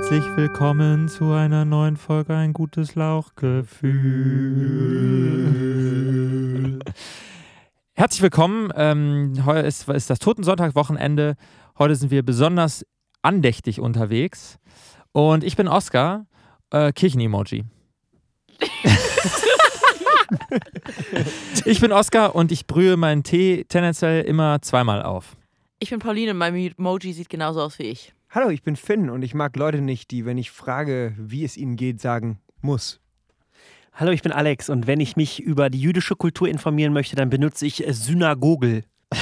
herzlich willkommen zu einer neuen Folge Ein gutes Lauchgefühl. Herzlich willkommen. Ähm, heute ist, ist das Totensonntag-Wochenende. Heute sind wir besonders andächtig unterwegs. Und ich bin Oskar, äh, Kirchen-Emoji. ich bin Oskar und ich brühe meinen Tee tendenziell immer zweimal auf. Ich bin Pauline, mein Emoji sieht genauso aus wie ich. Hallo, ich bin Finn und ich mag Leute nicht, die, wenn ich frage, wie es ihnen geht, sagen muss. Hallo, ich bin Alex und wenn ich mich über die jüdische Kultur informieren möchte, dann benutze ich Synagogel.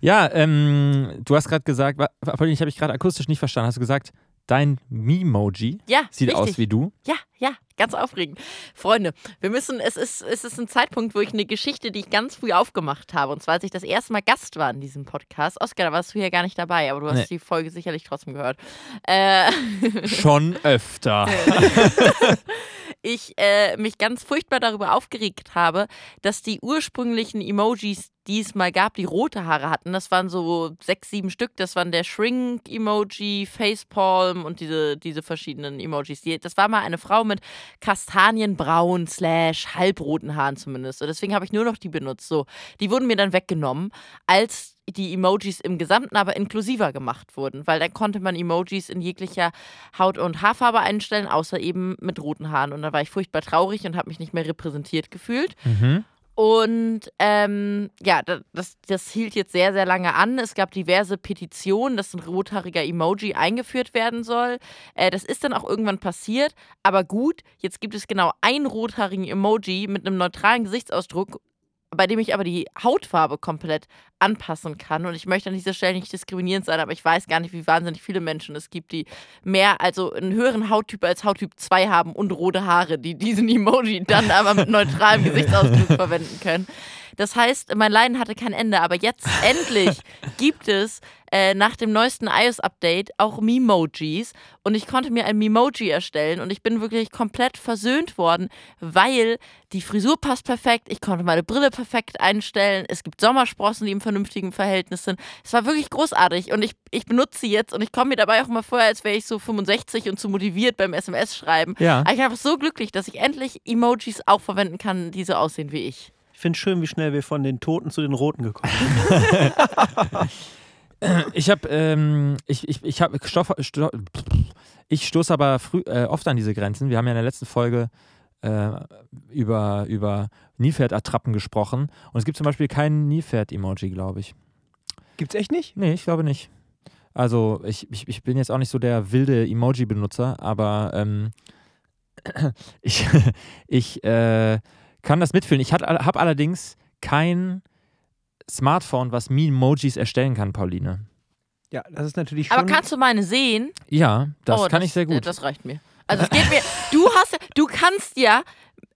ja, ähm, du hast gerade gesagt, ich habe ich gerade akustisch nicht verstanden. Hast du gesagt, dein Memoji ja, sieht richtig. aus wie du? Ja, ja, ganz aufregend. Freunde, wir müssen, es ist, es ist ein Zeitpunkt, wo ich eine Geschichte, die ich ganz früh aufgemacht habe, und zwar als ich das erste Mal Gast war in diesem Podcast. Oskar, da warst du ja gar nicht dabei, aber du hast nee. die Folge sicherlich trotzdem gehört. Äh, Schon öfter. ich äh, mich ganz furchtbar darüber aufgeregt habe, dass die ursprünglichen Emojis, die es mal gab, die rote Haare hatten. Das waren so sechs, sieben Stück. Das waren der Shrink-Emoji, Facepalm und diese, diese verschiedenen Emojis. Das war mal eine Frau mit kastanienbraun slash halbroten Haaren zumindest. Und deswegen habe ich nur noch die benutzt. So, die wurden mir dann weggenommen, als die Emojis im Gesamten aber inklusiver gemacht wurden, weil dann konnte man Emojis in jeglicher Haut- und Haarfarbe einstellen, außer eben mit roten Haaren. Und da war ich furchtbar traurig und habe mich nicht mehr repräsentiert gefühlt. Mhm. Und ähm, ja, das, das hielt jetzt sehr, sehr lange an. Es gab diverse Petitionen, dass ein rothaariger Emoji eingeführt werden soll. Äh, das ist dann auch irgendwann passiert. Aber gut, jetzt gibt es genau einen rothaarigen Emoji mit einem neutralen Gesichtsausdruck bei dem ich aber die Hautfarbe komplett anpassen kann. Und ich möchte an dieser Stelle nicht diskriminierend sein, aber ich weiß gar nicht, wie wahnsinnig viele Menschen es gibt, die mehr, also einen höheren Hauttyp als Hauttyp 2 haben und rote Haare, die diesen Emoji dann aber mit neutralem Gesichtsausdruck verwenden können. Das heißt, mein Leiden hatte kein Ende, aber jetzt endlich gibt es äh, nach dem neuesten iOS-Update auch Memojis und ich konnte mir ein Memoji erstellen und ich bin wirklich komplett versöhnt worden, weil die Frisur passt perfekt, ich konnte meine Brille perfekt einstellen, es gibt Sommersprossen, die im vernünftigen Verhältnis sind. Es war wirklich großartig und ich, ich benutze sie jetzt und ich komme mir dabei auch mal vor, als wäre ich so 65 und zu motiviert beim SMS-Schreiben. Ja. ich bin einfach so glücklich, dass ich endlich Emojis auch verwenden kann, die so aussehen wie ich. Ich finde es schön, wie schnell wir von den Toten zu den Roten gekommen sind. ich habe, ähm, ich, ich, ich habe, Stoff, Stoff, ich stoße aber früh, äh, oft an diese Grenzen. Wir haben ja in der letzten Folge äh, über, über Nilpferd-Attrappen gesprochen und es gibt zum Beispiel keinen Nilpferd-Emoji, glaube ich. Gibt's echt nicht? Nee, ich glaube nicht. Also ich, ich, ich bin jetzt auch nicht so der wilde Emoji-Benutzer, aber ähm, ich, ich äh, kann das mitfühlen. Ich habe allerdings kein Smartphone, was Emojis erstellen kann, Pauline. Ja, das ist natürlich schon. Aber kannst du meine sehen? Ja, das oh, kann das, ich sehr gut. Das reicht mir. Also es geht mir. Du hast, du kannst ja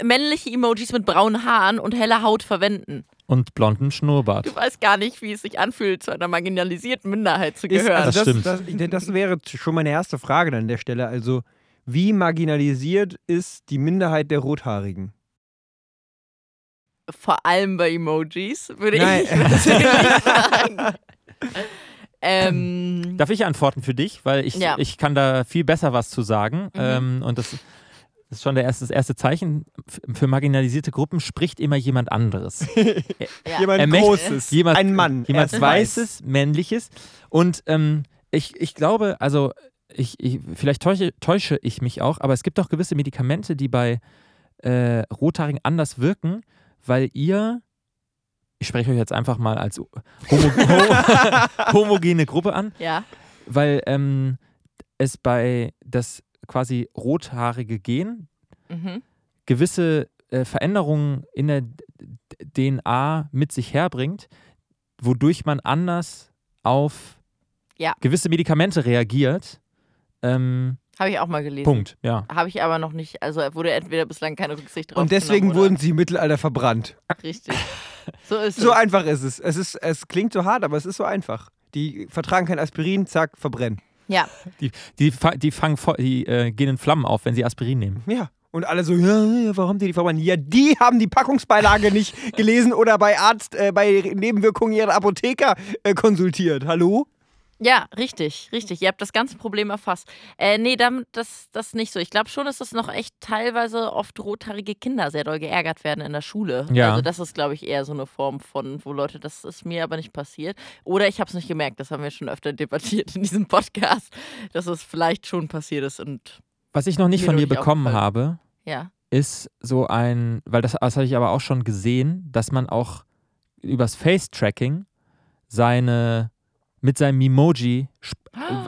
männliche Emojis mit braunen Haaren und heller Haut verwenden. Und blonden Schnurrbart. Du weißt gar nicht, wie es sich anfühlt, zu einer marginalisierten Minderheit zu gehören. Ist, also das, das, das, das wäre schon meine erste Frage an der Stelle. Also, wie marginalisiert ist die Minderheit der Rothaarigen? vor allem bei Emojis, würde Nein. ich sagen. Ähm, Darf ich antworten für dich? Weil ich, ja. ich kann da viel besser was zu sagen. Mhm. Ähm, und das, das, ist schon der erste, das erste Zeichen. Für marginalisierte Gruppen spricht immer jemand anderes. ja. Jemand Großes. Jemand, ein Mann. Jemand Weißes, Männliches. Und ähm, ich, ich glaube, also ich, ich, vielleicht täusche, täusche ich mich auch, aber es gibt doch gewisse Medikamente, die bei äh, Rothaarigen anders wirken weil ihr, ich spreche euch jetzt einfach mal als homo homogene Gruppe an, ja. weil ähm, es bei das quasi rothaarige Gen mhm. gewisse äh, Veränderungen in der DNA mit sich herbringt, wodurch man anders auf ja. gewisse Medikamente reagiert. Ähm, habe ich auch mal gelesen. Punkt, ja. Habe ich aber noch nicht, also wurde entweder bislang keine Rücksicht drauf. Und deswegen wurden sie im Mittelalter verbrannt. Richtig. So ist es. So einfach ist es. Es, ist. es klingt so hart, aber es ist so einfach. Die vertragen kein Aspirin, zack, verbrennen. Ja. Die, die, die, fangen, die äh, gehen in Flammen auf, wenn sie Aspirin nehmen. Ja. Und alle so, ja, warum haben die die verbrannt? Ja, die haben die Packungsbeilage nicht gelesen oder bei Arzt, äh, bei Nebenwirkungen ihrer Apotheker äh, konsultiert. Hallo? Ja, richtig, richtig. Ihr habt das ganze Problem erfasst. Äh, nee, damit, das, das nicht so. Ich glaube schon, dass das noch echt teilweise oft rothaarige Kinder sehr doll geärgert werden in der Schule. Ja. Also das ist, glaube ich, eher so eine Form von, wo Leute, das ist mir aber nicht passiert. Oder ich habe es nicht gemerkt, das haben wir schon öfter debattiert in diesem Podcast, dass es vielleicht schon passiert ist und Was ich noch nicht von dir bekommen habe, ja. ist so ein, weil das, das habe ich aber auch schon gesehen, dass man auch übers Face-Tracking seine mit seinem Emoji sp-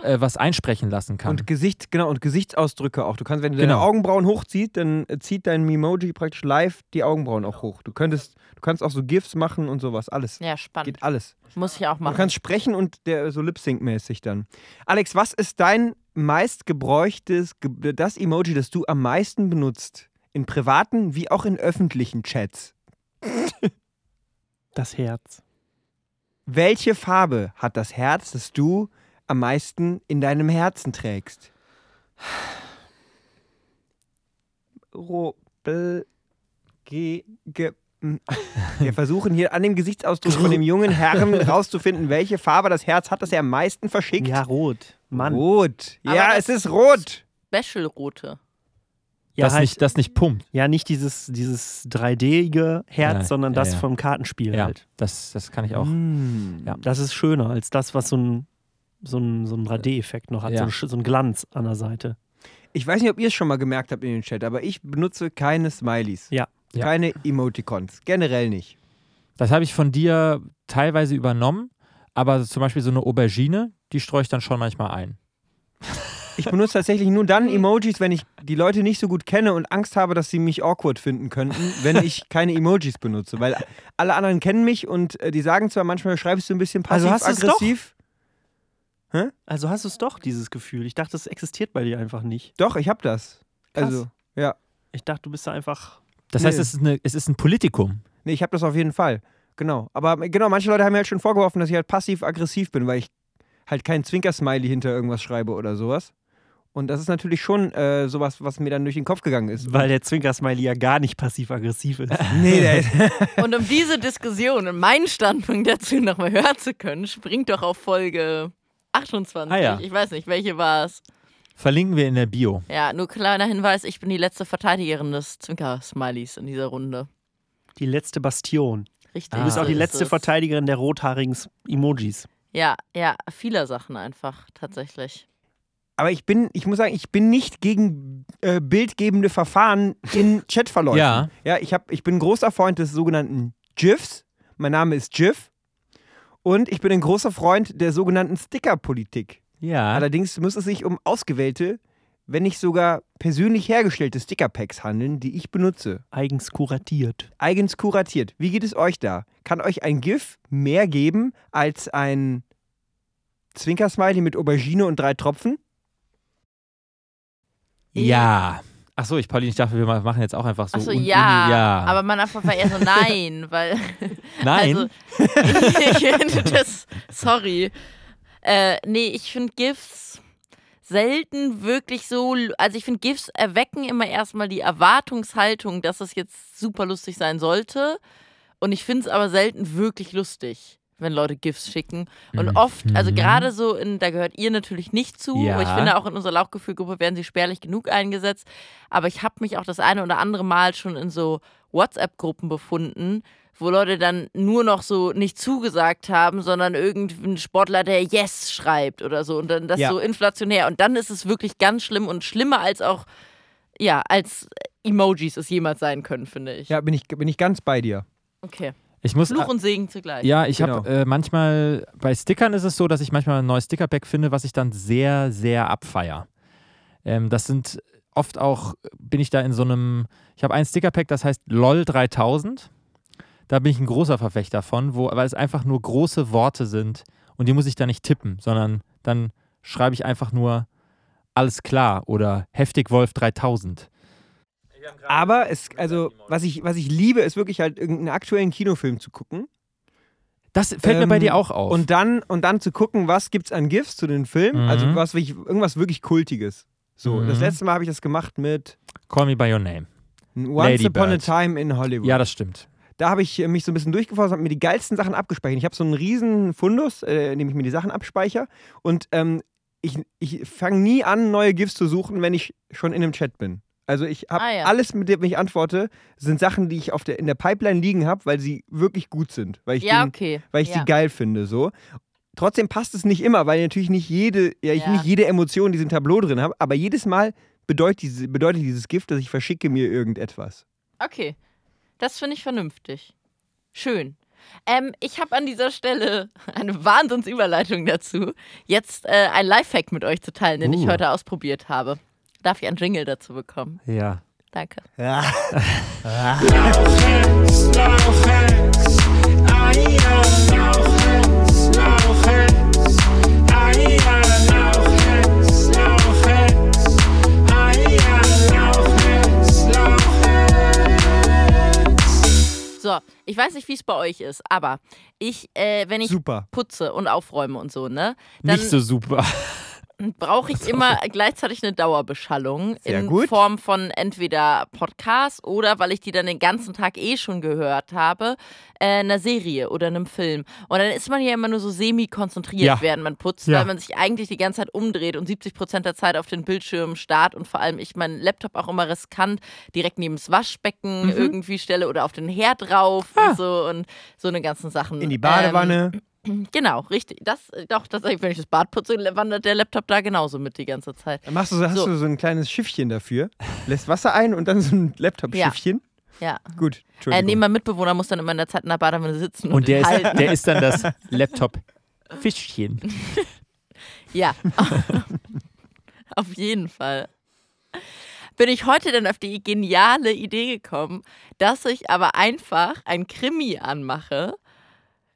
äh, was einsprechen lassen kann. Und Gesicht, genau, und Gesichtsausdrücke auch. Du kannst, wenn du deine Genau. Augenbrauen hochziehst, dann äh, zieht dein Memoji praktisch live die Augenbrauen auch hoch. Du könntest, du kannst auch so GIFs machen und sowas. Alles. Ja, spannend. Geht alles. Muss ich auch Du machen. kannst sprechen und der so Lip-Sync-mäßig dann. Alex, was ist dein meistgebräuchtes, ge das Emoji, das du am meisten benutzt? In privaten wie auch in öffentlichen Chats. Das Herz. Welche Farbe hat das Herz, das du am meisten in deinem Herzen trägst? Ro, bl, g, g. m. Wir versuchen hier an dem Gesichtsausdruck von dem jungen Herrn rauszufinden, welche Farbe das Herz hat, das er am meisten verschickt. Ja, rot. Mann. Rot. Aber Ja, es ist rot. Special-Rote. Ja, das, halt, nicht, das nicht pumpt. ja, nicht dieses, dieses 3D-ige Herz, Ja, sondern ja, das ja. vom Kartenspiel Ja, halt. das, das kann ich auch. Mm. Ja. Das ist schöner als das, was so ein, so ein, so ein 3D-Effekt noch hat. Ja. So, ein, so ein Glanz an der Seite. Ich weiß nicht, ob ihr es schon mal gemerkt habt in den Chat, aber ich benutze keine Smileys. Ja. Ja. Keine Emoticons. Generell nicht. Das habe ich von dir teilweise übernommen, aber zum Beispiel so eine Aubergine, die streue ich dann schon manchmal ein. Ich benutze tatsächlich nur dann Emojis, wenn ich die Leute nicht so gut kenne und Angst habe, dass sie mich awkward finden könnten, wenn ich keine Emojis benutze. Weil alle anderen kennen mich und äh, die sagen zwar manchmal, schreibst du ein bisschen Also passiv-aggressiv. Also hast du es doch, dieses Gefühl. Ich dachte, es existiert bei dir einfach nicht. Doch, ich habe das. Krass. Also, ja. Ich dachte, du bist da einfach. Das Nee. heißt, es ist, eine, es ist ein Politikum. Nee, ich habe das auf jeden Fall. Genau. Aber genau, manche Leute haben mir halt schon vorgeworfen, dass ich halt passiv-aggressiv bin, weil ich halt kein Zwinker-Smiley hinter irgendwas schreibe oder sowas. Und das ist natürlich schon äh, sowas, was mir dann durch den Kopf gegangen ist. Weil der Zwinker-Smiley ja gar nicht passiv-aggressiv ist. Nee, der ist. Und um diese Diskussion und meinen Standpunkt dazu nochmal hören zu können, springt doch auf Folge 28. Ah, ja. Ich weiß nicht, welche war es. Verlinken wir in der Bio. Ja, nur kleiner Hinweis, ich bin die letzte Verteidigerin des Zwinker-Smileys in dieser Runde. Die letzte Bastion. Richtig. Du bist Ah. auch die letzte. Verteidigerin der rothaarigen Emojis. Ja, ja, vieler Sachen einfach, tatsächlich. Aber ich bin, ich muss sagen, ich bin nicht gegen äh, bildgebende Verfahren in Chatverläufen. Ja. Ja, ich, hab, ich bin ein großer Freund des sogenannten GIFs. Mein Name ist GIF. Und ich bin ein großer Freund der sogenannten Stickerpolitik. Ja. Allerdings muss es sich um ausgewählte, wenn nicht sogar persönlich hergestellte Stickerpacks handeln, die ich benutze. Eigens kuratiert. Eigens kuratiert. Wie geht es euch da? Kann euch ein GIF mehr geben als ein Zwinkersmiley mit Aubergine und drei Tropfen? Ja. Achso, ich, Pauline, ich dachte, wir machen jetzt auch einfach so. Achso, un- ja, ja. Aber man einfach war eher so nein, weil. Nein. Also, ich finde das. Sorry. Äh, nee, ich finde GIFs selten wirklich so. Also, ich finde, GIFs erwecken immer erstmal die Erwartungshaltung, dass es jetzt super lustig sein sollte. Und ich finde es aber selten wirklich lustig, wenn Leute GIFs schicken. Und Mhm. oft, also Mhm. gerade so, in, da gehört ihr natürlich nicht zu. Ja. Ich finde, auch in unserer Lauchgefühlgruppe werden sie spärlich genug eingesetzt. Aber ich habe mich auch das eine oder andere Mal schon in so WhatsApp-Gruppen befunden, wo Leute dann nur noch so nicht zugesagt haben, sondern irgendein Sportler, der Yes schreibt oder so. Und dann das Ja. so inflationär. Und dann ist es wirklich ganz schlimm und schlimmer als auch, ja, als Emojis es jemals sein können, finde ich. Ja, bin ich, bin ich ganz bei dir. Okay. Ich muss. Fluch und Segen zugleich. Ja, ich Genau. habe äh, manchmal, bei Stickern ist es so, dass ich manchmal ein neues Stickerpack finde, was ich dann sehr, sehr abfeier. Ähm, das sind oft auch, bin ich da in so einem, ich habe ein Stickerpack, das heißt LOL 3000. Da bin ich ein großer Verfechter von, wo, weil es einfach nur große Worte sind und die muss ich da nicht tippen, sondern dann schreibe ich einfach nur alles klar oder heftig Wolf 3000. Aber es, also, was ich, was ich liebe, ist wirklich halt irgendeinen aktuellen Kinofilm zu gucken. Das fällt mir bei Ähm, dir auch auf. Und dann, und dann zu gucken, was gibt's an GIFs zu den Filmen. Mhm. Also was irgendwas wirklich Kultiges. So, Mhm. das letzte Mal habe ich das gemacht mit Call me by your name. Once Lady Upon a Bird. Time in Hollywood. Ja, das stimmt. da habe ich äh, mich so ein bisschen durchgeforstet, habe mir die geilsten Sachen abgespeichert. Ich habe so einen riesen Fundus, äh, in dem ich mir die Sachen abspeichere. Und ähm, ich, ich fange nie an, neue GIFs zu suchen, wenn ich schon in einem Chat bin. Also ich habe Ah, ja. alles, mit dem ich antworte, sind Sachen, die ich auf der, in der Pipeline liegen habe, weil sie wirklich gut sind. Weil ich, Ja, den, okay. weil ich ja. die geil finde. So. Trotzdem passt es nicht immer, weil ich natürlich nicht jede, ja, ich nicht jede Emotion in diesem Tableau drin habe, aber jedes Mal bedeutet, diese, bedeutet dieses Gift, dass ich verschicke mir irgendetwas. Okay. Das finde ich vernünftig. Schön. Ähm, ich habe an dieser Stelle eine Wahnsinnsüberleitung dazu, jetzt äh, ein Lifehack mit euch zu teilen, den ich Uh. heute ausprobiert habe. Darf ich einen Jingle dazu bekommen? Ja. Danke. So, ich weiß nicht, wie es bei euch ist, aber ich, äh, wenn ich Super. putze und aufräume und so, ne, dann Nicht so super. Brauche ich immer gleichzeitig eine Dauerbeschallung Sehr in gut. Form von entweder Podcast oder, weil ich die dann den ganzen Tag eh schon gehört habe, äh, einer Serie oder einem Film. Und dann ist man ja immer nur so semi-konzentriert, Ja. während man putzt, Ja. weil man sich eigentlich die ganze Zeit umdreht und 70 Prozent der Zeit auf den Bildschirm starrt und vor allem ich meinen Laptop auch immer riskant direkt neben das Waschbecken Mhm. irgendwie stelle oder auf den Herd drauf und so und so eine ganzen Sachen. In die Badewanne. Ähm, Genau, richtig. Das, doch, das, wenn ich das Bad putze, wandert der Laptop da genauso mit die ganze Zeit. Dann machst du, hast so. du so ein kleines Schiffchen dafür, lässt Wasser ein und dann so ein Laptop-Schiffchen. Ja. Gut, Äh, Entschuldigung. nee, mein Mitbewohner muss dann immer in der Zeit in der Badewanne sitzen und, Und der ist, der ist dann das Laptop-Fischchen. Ja. Auf jeden Fall. Bin ich heute dann auf die geniale Idee gekommen, dass ich aber einfach ein Krimi anmache,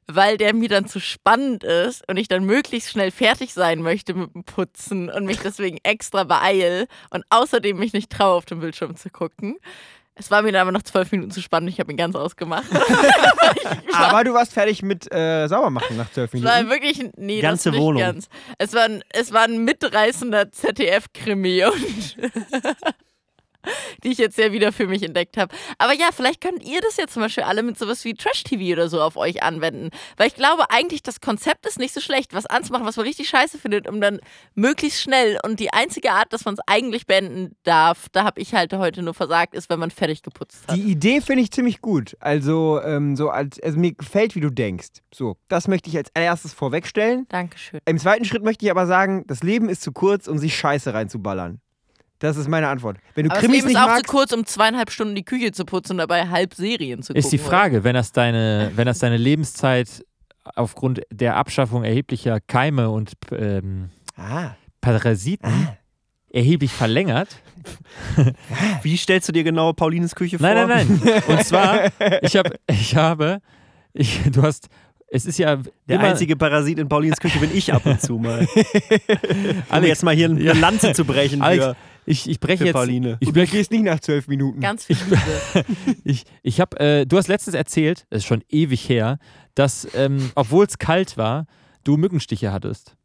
weil der mir dann zu spannend ist und ich dann möglichst schnell fertig sein möchte mit dem Putzen und mich deswegen extra beeil und außerdem mich nicht traue, auf den Bildschirm zu gucken. Es war mir dann aber noch zwölf Minuten zu spannend, ich habe ihn ganz ausgemacht. Aber du warst fertig mit äh, Saubermachen nach zwölf Es war Minuten. wirklich, nee, Ganze das nicht Wohnung. ganz. Es war ein, es war ein mitreißender ZDF-Krimi und die ich jetzt ja wieder für mich entdeckt habe. Aber ja, vielleicht könnt ihr das ja zum Beispiel alle mit sowas wie Trash-TV oder so auf euch anwenden. Weil ich glaube eigentlich, das Konzept ist nicht so schlecht, was anzumachen, was man richtig scheiße findet, um dann möglichst schnell und die einzige Art, dass man es eigentlich beenden darf, da habe ich halt heute nur versagt, ist, wenn man fertig geputzt hat. Die Idee finde ich ziemlich gut. Also, ähm, so als, also mir gefällt, wie du denkst. So, das möchte ich als allererstes vorwegstellen. Dankeschön. Im zweiten Schritt möchte ich aber sagen, das Leben ist zu kurz, um sich Scheiße reinzuballern. Das ist meine Antwort. Wenn du Aber das Krimis Leben ist nicht auch magst, zu kurz, um zweieinhalb Stunden die Küche zu putzen und dabei halb Serien zu gucken. Ist die? Frage, wenn das deine, wenn das deine Lebenszeit aufgrund der Abschaffung erheblicher Keime und ähm, ah, Parasiten erheblich verlängert. Wie stellst du dir genau Paulines Küche vor? Nein, nein, nein. Und zwar, ich habe, ich habe, ich, du hast, es ist ja Der einzige Parasit in Paulines Küche bin ich ab und zu mal. Um Alex, jetzt mal hier eine. Lanze zu brechen Alex, für, ich, ich breche jetzt, Pauline. ich breche gehst nicht nach zwölf Minuten. Ganz viel Liebe. Ich, ich habe, äh, du hast letztens erzählt, das ist schon ewig her, dass, ähm, obwohl es kalt war, du Mückenstiche hattest.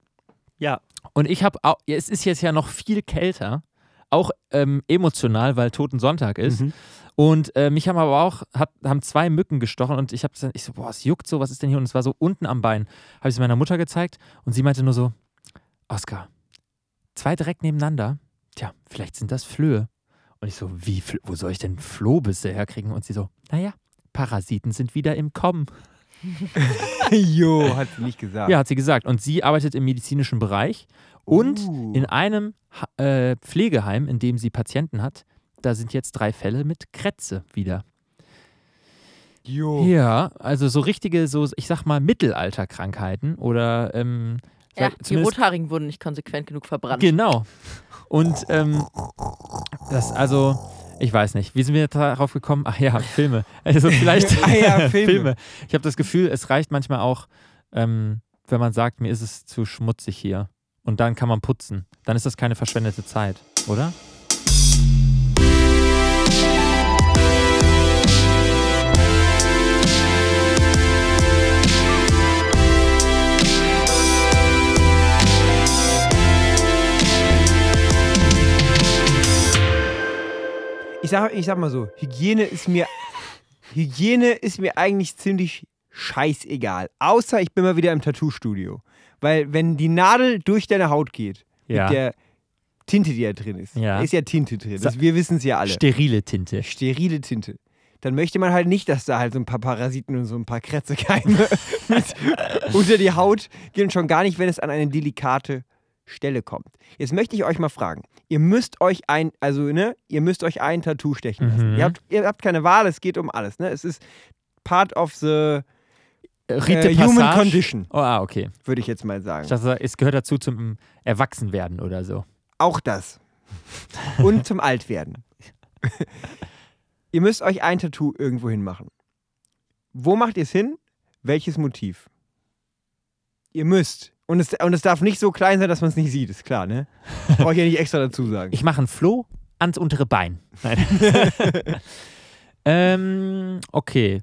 Ja. Und ich habe, es ist jetzt ja noch viel kälter, auch ähm, emotional, weil Toten Sonntag ist. Mhm. Und äh, mich haben aber auch, hat, haben zwei Mücken gestochen und ich habe dann, ich so, boah, es juckt so, was ist denn hier? Und es war so unten am Bein. Habe ich es meiner Mutter gezeigt und sie meinte nur so, Oskar, zwei direkt nebeneinander, tja, vielleicht sind das Flöhe. Und ich so, wie, wo soll ich denn Flohbisse herkriegen? Und sie so, naja, Parasiten sind wieder im Kommen. jo, hat sie nicht gesagt. Ja, hat sie gesagt. Und sie arbeitet im medizinischen Bereich und Uh. in einem äh, Pflegeheim, in dem sie Patienten hat, da sind jetzt drei Fälle mit Krätze wieder. Jo. Ja, also so richtige, so ich sag mal Mittelalterkrankheiten oder ähm, Ja, die Rothaarigen wurden nicht konsequent genug verbrannt. Genau. Und ähm, das, also, ich weiß nicht, wie sind wir darauf gekommen? Ach ja, Filme. Also vielleicht Ah ja, Filme. Ich habe das Gefühl, es reicht manchmal auch, ähm, wenn man sagt, mir ist es zu schmutzig hier. Und dann kann man putzen. Dann ist das keine verschwendete Zeit, oder? Ich sag, ich sag mal so, Hygiene ist mir Hygiene ist mir eigentlich ziemlich scheißegal. Außer ich bin mal wieder im Tattoo-Studio. Weil wenn die Nadel durch deine Haut geht, Ja. mit der Tinte, die da drin ist, Ja. da ist ja Tinte drin. Das, wir wissen es ja alle. Sterile Tinte. Sterile Tinte. Dann möchte man halt nicht, dass da halt so ein paar Parasiten und so ein paar Krätzekeime mit unter die Haut gehen. Schon gar nicht, wenn es an eine delikate Stelle kommt. Jetzt möchte ich euch mal fragen. Ihr müsst euch ein, also ne, ihr müsst euch ein Tattoo stechen lassen. Mhm. Ihr, habt, ihr habt keine Wahl, es geht um alles. Ne? Es ist part of the Rite äh, human condition, Oh, ah, okay. würde ich jetzt mal sagen. Dachte, es gehört dazu zum Erwachsenwerden oder so. Auch das. Und zum Altwerden. ihr müsst euch ein Tattoo irgendwo hin machen. Wo macht ihr es hin? Welches Motiv? Ihr müsst. Und es, und es darf nicht so klein sein, dass man es nicht sieht, ist klar, ne? Brauche ich ja nicht extra dazu sagen. Ich mache einen Floh ans untere Bein. Nein. ähm, okay.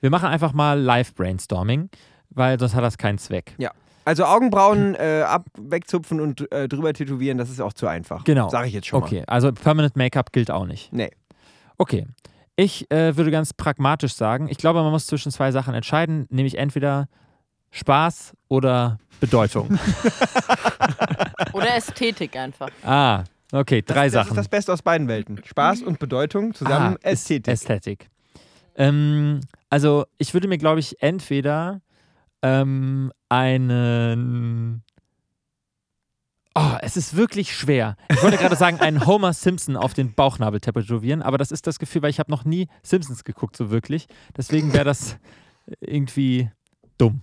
Wir machen einfach mal Live-Brainstorming, weil sonst hat das keinen Zweck. Also Augenbrauen äh, ab, wegzupfen und äh, drüber tätowieren, das ist auch zu einfach. Genau. Sage ich jetzt schon Okay, also Permanent Make-up gilt auch nicht. Nee. Okay. Ich äh, würde ganz pragmatisch sagen, ich glaube, man muss zwischen zwei Sachen entscheiden, nämlich entweder Spaß oder Bedeutung. Oder Ästhetik einfach. ah, okay, drei das, Das Sachen. ist das Beste aus beiden Welten. Spaß und Bedeutung zusammen Ah, Ästhetik. Ästhetik. Ähm, also ich würde mir, glaube ich, entweder ähm, einen. Oh, es ist wirklich schwer. Ich wollte gerade sagen, einen Homer Simpson auf den Bauchnabel tätowieren, aber das ist das Gefühl, weil ich habe noch nie Simpsons geguckt, so wirklich. Deswegen wäre das irgendwie dumm.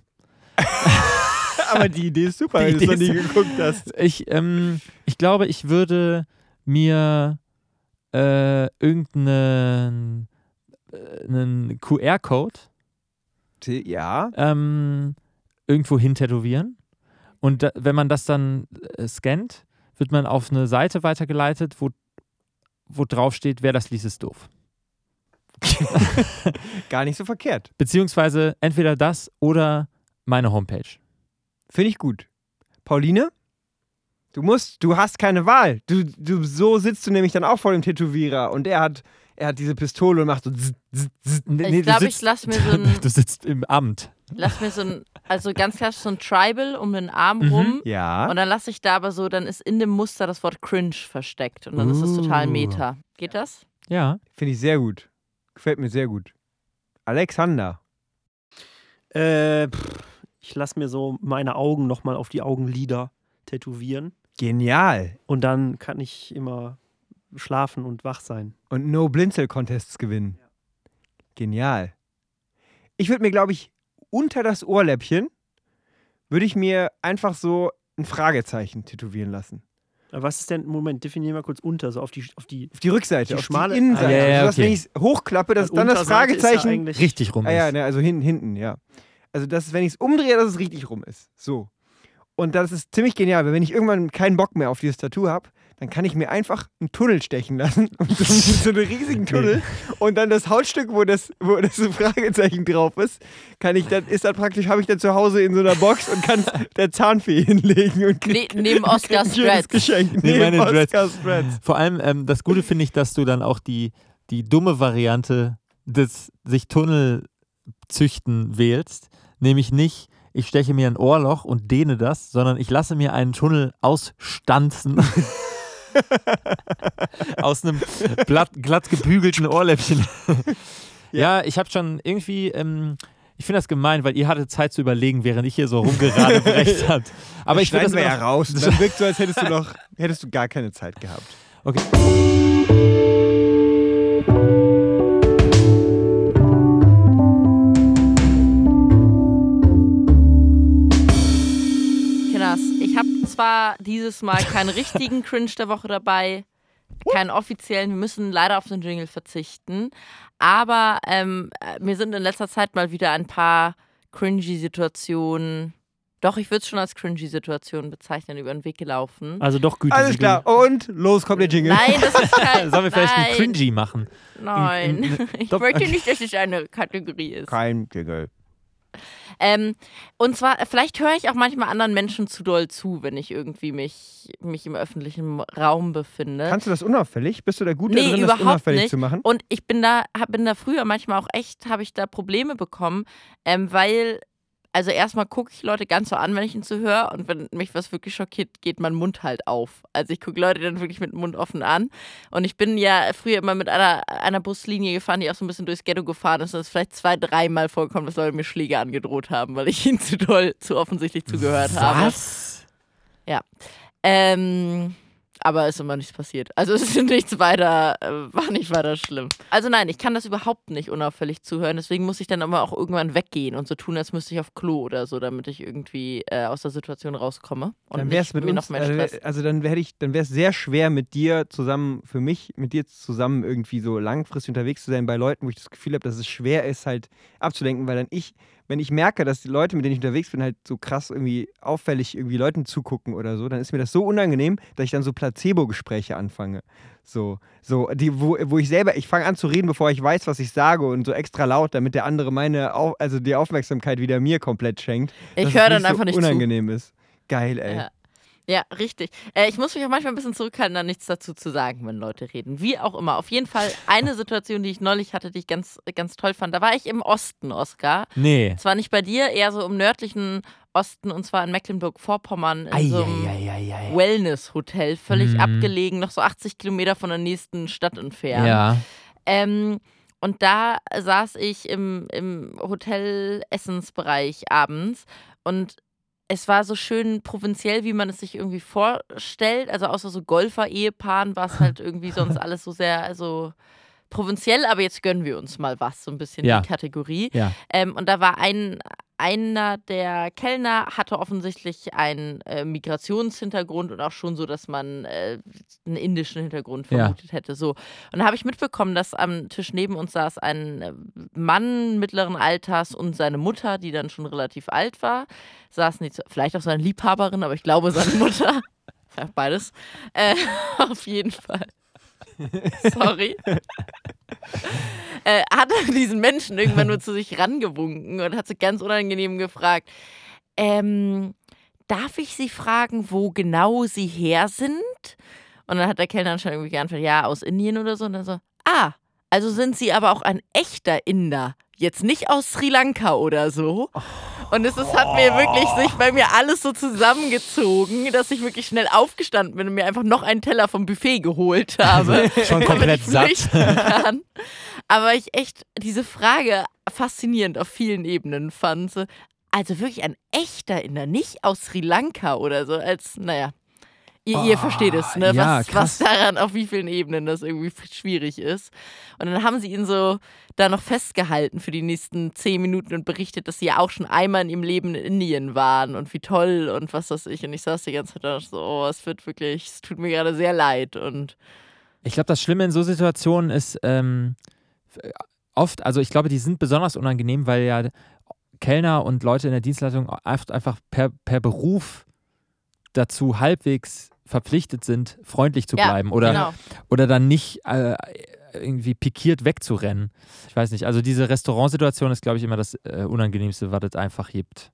Aber die Idee ist super, Die wenn du es noch nie geguckt hast. Ich, ähm, ich glaube, ich würde mir äh, irgendeinen äh, einen QR-Code Ja. ähm, irgendwo hin tätowieren. Und da, wenn man das dann äh, scannt, wird man auf eine Seite weitergeleitet, wo, wo drauf steht, wer das liest, ist doof. Gar nicht so verkehrt. Beziehungsweise entweder das oder meine Homepage. Finde ich gut. Pauline? Du musst, du hast keine Wahl. Du, du, so sitzt du nämlich dann auch vor dem Tätowierer und er hat, er hat diese Pistole und macht so zzz, zzz, zzz. Nee, Ich du glaube, ich sitzt- lass mir so ein, Du sitzt im Amt. lass mir so ein, also ganz klassisch so ein Tribal um den Arm Mhm. rum. Ja. Und dann lasse ich da aber so, dann ist in dem Muster das Wort cringe versteckt. Und dann ist es total Uh. meta. Geht das? Ja. Finde ich sehr gut. Gefällt mir sehr gut. Alexander. Äh, pff, ich lasse mir so meine Augen nochmal auf die Augenlider tätowieren. Genial. Und dann kann ich immer schlafen und wach sein. Und No Blinzel Contests gewinnen. Genial. Ich würde mir, glaube ich, unter das Ohrläppchen würde ich mir einfach so ein Fragezeichen tätowieren lassen. Aber was ist denn, Moment, definier mal kurz unter, so auf die, auf die Auf die Rückseite, Die auf schmale- die Innenseite. Ah, ja, ja, sodass, okay. wenn ich es hochklappe, dass dann das ist ja Fragezeichen eigentlich- Richtig rum Ah ja, ist. ne, also hin, hinten, ja. Also, das ist, wenn ich es umdrehe, dass es richtig rum ist. So. Und das ist ziemlich genial, weil wenn ich irgendwann keinen Bock mehr auf dieses Tattoo habe, dann kann ich mir einfach einen Tunnel stechen lassen. Und so, so einen riesigen Tunnel. Und dann das Hautstück, wo das, wo das Fragezeichen drauf ist, kann ich dann, ist dann praktisch, habe ich dann zu Hause in so einer Box und kann es der Zahnfee hinlegen und Ne, krieg, neben Oscar ein schönes Stretz. Geschenk. Neben Neben meine Dreads. Oscar Spreads. Vor allem, ähm, das Gute finde ich, dass du dann auch die, die dumme Variante des sich Tunnel züchten wählst. Nämlich nicht, ich steche mir ein Ohrloch und dehne das, sondern ich lasse mir einen Tunnel ausstanzen. Aus einem glatt, glatt gebügelten Ohrläppchen. ja, ich habe schon irgendwie, ähm, ich finde das gemein, weil ihr hattet Zeit zu überlegen, während ich hier so rumgerade brecht hat. Aber ich finde das wir ja raus. Dann wirkt so, als hättest du noch, hättest du gar keine Zeit gehabt. Okay. Ich zwar dieses Mal keinen richtigen Cringe der Woche dabei, keinen offiziellen, wir müssen leider auf den Jingle verzichten, aber ähm, äh, mir sind in letzter Zeit mal wieder ein paar cringy Situationen, doch ich würde es schon als cringy Situationen bezeichnen, über den Weg gelaufen. Also doch Gütesiegel. Alles klar. Und los kommt der Jingle. Nein, das ist kein. Sollen wir vielleicht nein, einen Cringy machen? Nein, ich Doch, möchte okay. nicht, dass es eine Kategorie ist. Kein Jingle. Ähm, und zwar, vielleicht höre ich auch manchmal anderen Menschen zu doll zu, wenn ich irgendwie mich, mich im öffentlichen Raum befinde. Kannst du das unauffällig? Bist du da gut Nee, da drin, das unauffällig nicht. zu machen? Und ich bin da, hab- bin da früher manchmal auch echt, habe ich da Probleme bekommen, ähm, weil, also erstmal gucke ich Leute ganz so an, wenn ich ihnen zuhöre und wenn mich was wirklich schockiert, geht mein Mund halt auf. Also ich gucke Leute dann wirklich mit dem Mund offen an und ich bin ja früher immer mit einer, einer Buslinie gefahren, die auch so ein bisschen durchs Ghetto gefahren ist und es ist vielleicht zwei, dreimal vorgekommen, dass Leute mir Schläge angedroht haben, weil ich ihnen zu doll, zu offensichtlich zugehört habe. Was? Ähm, aber ist immer nichts passiert. Also es ist nichts weiter, äh, war nicht weiter schlimm. Also nein, ich kann das überhaupt nicht unauffällig zuhören. Deswegen muss ich dann immer auch irgendwann weggehen und so tun, als müsste ich auf Klo oder so, damit ich irgendwie äh, aus der Situation rauskomme. Und dann wäre es nicht mit mir uns, noch mehr also, Stress. also dann wäre ich, dann wäre es sehr schwer mit dir zusammen, für mich, mit dir zusammen irgendwie so langfristig unterwegs zu sein bei Leuten, wo ich das Gefühl habe, dass es schwer ist, halt abzulenken, weil dann ich, wenn ich merke, dass die Leute, mit denen ich unterwegs bin, halt so krass irgendwie auffällig irgendwie Leuten zugucken oder so, dann ist mir das so unangenehm, dass ich dann so Placebo-Gespräche anfange. So, so, die, wo, wo ich selber, ich fange an zu reden, bevor ich weiß, was ich sage und so extra laut, damit der andere meine, also die Aufmerksamkeit wieder mir komplett schenkt. Ich höre dann einfach nicht zu. unangenehm ist. Geil, ey. Ja. Ja, richtig. Äh, ich muss mich auch manchmal ein bisschen zurückhalten, da nichts dazu zu sagen, wenn Leute reden. Wie auch immer. Auf jeden Fall eine Situation, die ich neulich hatte, die ich ganz, ganz toll fand. Da war ich im Osten, Oskar. Nee. Zwar nicht bei dir, eher so im nördlichen Osten und zwar in Mecklenburg-Vorpommern in so einem. Wellness-Hotel, völlig Mhm. abgelegen, noch so 80 Kilometer von der nächsten Stadt entfernt. Ja. Ähm, und da saß ich im, im Hotel-Essensbereich abends und es war so schön provinziell, wie man es sich irgendwie vorstellt. Also außer so Golfer-Ehepaaren war es halt irgendwie sonst alles so sehr, also provinziell, aber jetzt gönnen wir uns mal was, so ein bisschen Ja. die Kategorie. Ja. Ähm, und da war ein, einer der Kellner hatte offensichtlich einen äh, Migrationshintergrund und auch schon so, dass man äh, einen indischen Hintergrund Ja. vermutet hätte. So. Und da habe ich mitbekommen, dass am Tisch neben uns saß ein äh, Mann mittleren Alters und seine Mutter, die dann schon relativ alt war. Saßen die, vielleicht auch seine Liebhaberin, aber ich glaube seine Mutter. Ja, beides. Äh, auf jeden Fall. Sorry. äh, hat er diesen Menschen irgendwann nur zu sich rangewunken und hat sie ganz unangenehm gefragt, ähm, darf ich Sie fragen, wo genau Sie her sind? Und dann hat der Kellner anscheinend irgendwie geantwortet, ja, aus Indien oder so. Und dann so, ah, also sind Sie aber auch ein echter Inder. Jetzt nicht aus Sri Lanka oder so. Und es ist, hat mir wirklich sich bei mir alles so zusammengezogen, dass ich wirklich schnell aufgestanden bin und mir einfach noch einen Teller vom Buffet geholt habe. Schon komplett satt. kann. Aber ich echt diese Frage faszinierend auf vielen Ebenen fand. So, Also wirklich ein echter Inder, nicht aus Sri Lanka oder so, als, naja. Ihr, ihr versteht es, ne? ja, was, krass. was daran, auf wie vielen Ebenen das irgendwie schwierig ist. Und dann haben sie ihn so da noch festgehalten für die nächsten zehn Minuten und berichtet, dass sie ja auch schon einmal in ihrem Leben in Indien waren und wie toll und was weiß ich. Und ich saß die ganze Zeit da so, oh, es wird wirklich, es tut mir gerade sehr leid. Und Ich glaube, das Schlimme in so Situationen ist ähm, f- oft, also ich glaube, die sind besonders unangenehm, weil ja Kellner und Leute in der Dienstleitung oft einfach per, per Beruf dazu halbwegs verpflichtet sind, freundlich zu Ja, bleiben oder, genau. oder dann nicht äh, irgendwie pikiert wegzurennen. Ich weiß nicht, also diese Restaurantsituation ist, glaube ich, immer das äh, Unangenehmste, was es einfach gibt.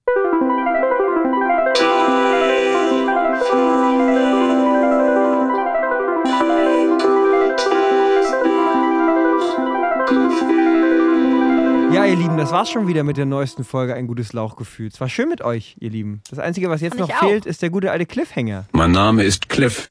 Ja, ihr Lieben, das war's schon wieder mit der neuesten Folge Ein gutes Lauchgefühl. Es war schön mit euch, ihr Lieben. Das Einzige, was jetzt noch auch. fehlt, ist der gute alte Cliffhanger. Mein Name ist Cliff.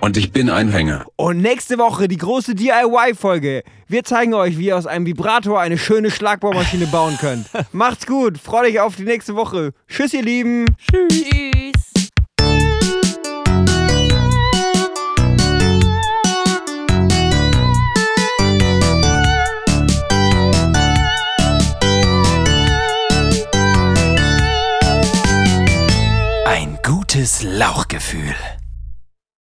Und ich bin ein Hänger. Und nächste Woche die große DIY-Folge. Wir zeigen euch, wie ihr aus einem Vibrator eine schöne Schlagbohrmaschine bauen könnt. Macht's gut, freut euch auf die nächste Woche. Tschüss, ihr Lieben. Tschüss. Ein gutes Lauchgefühl.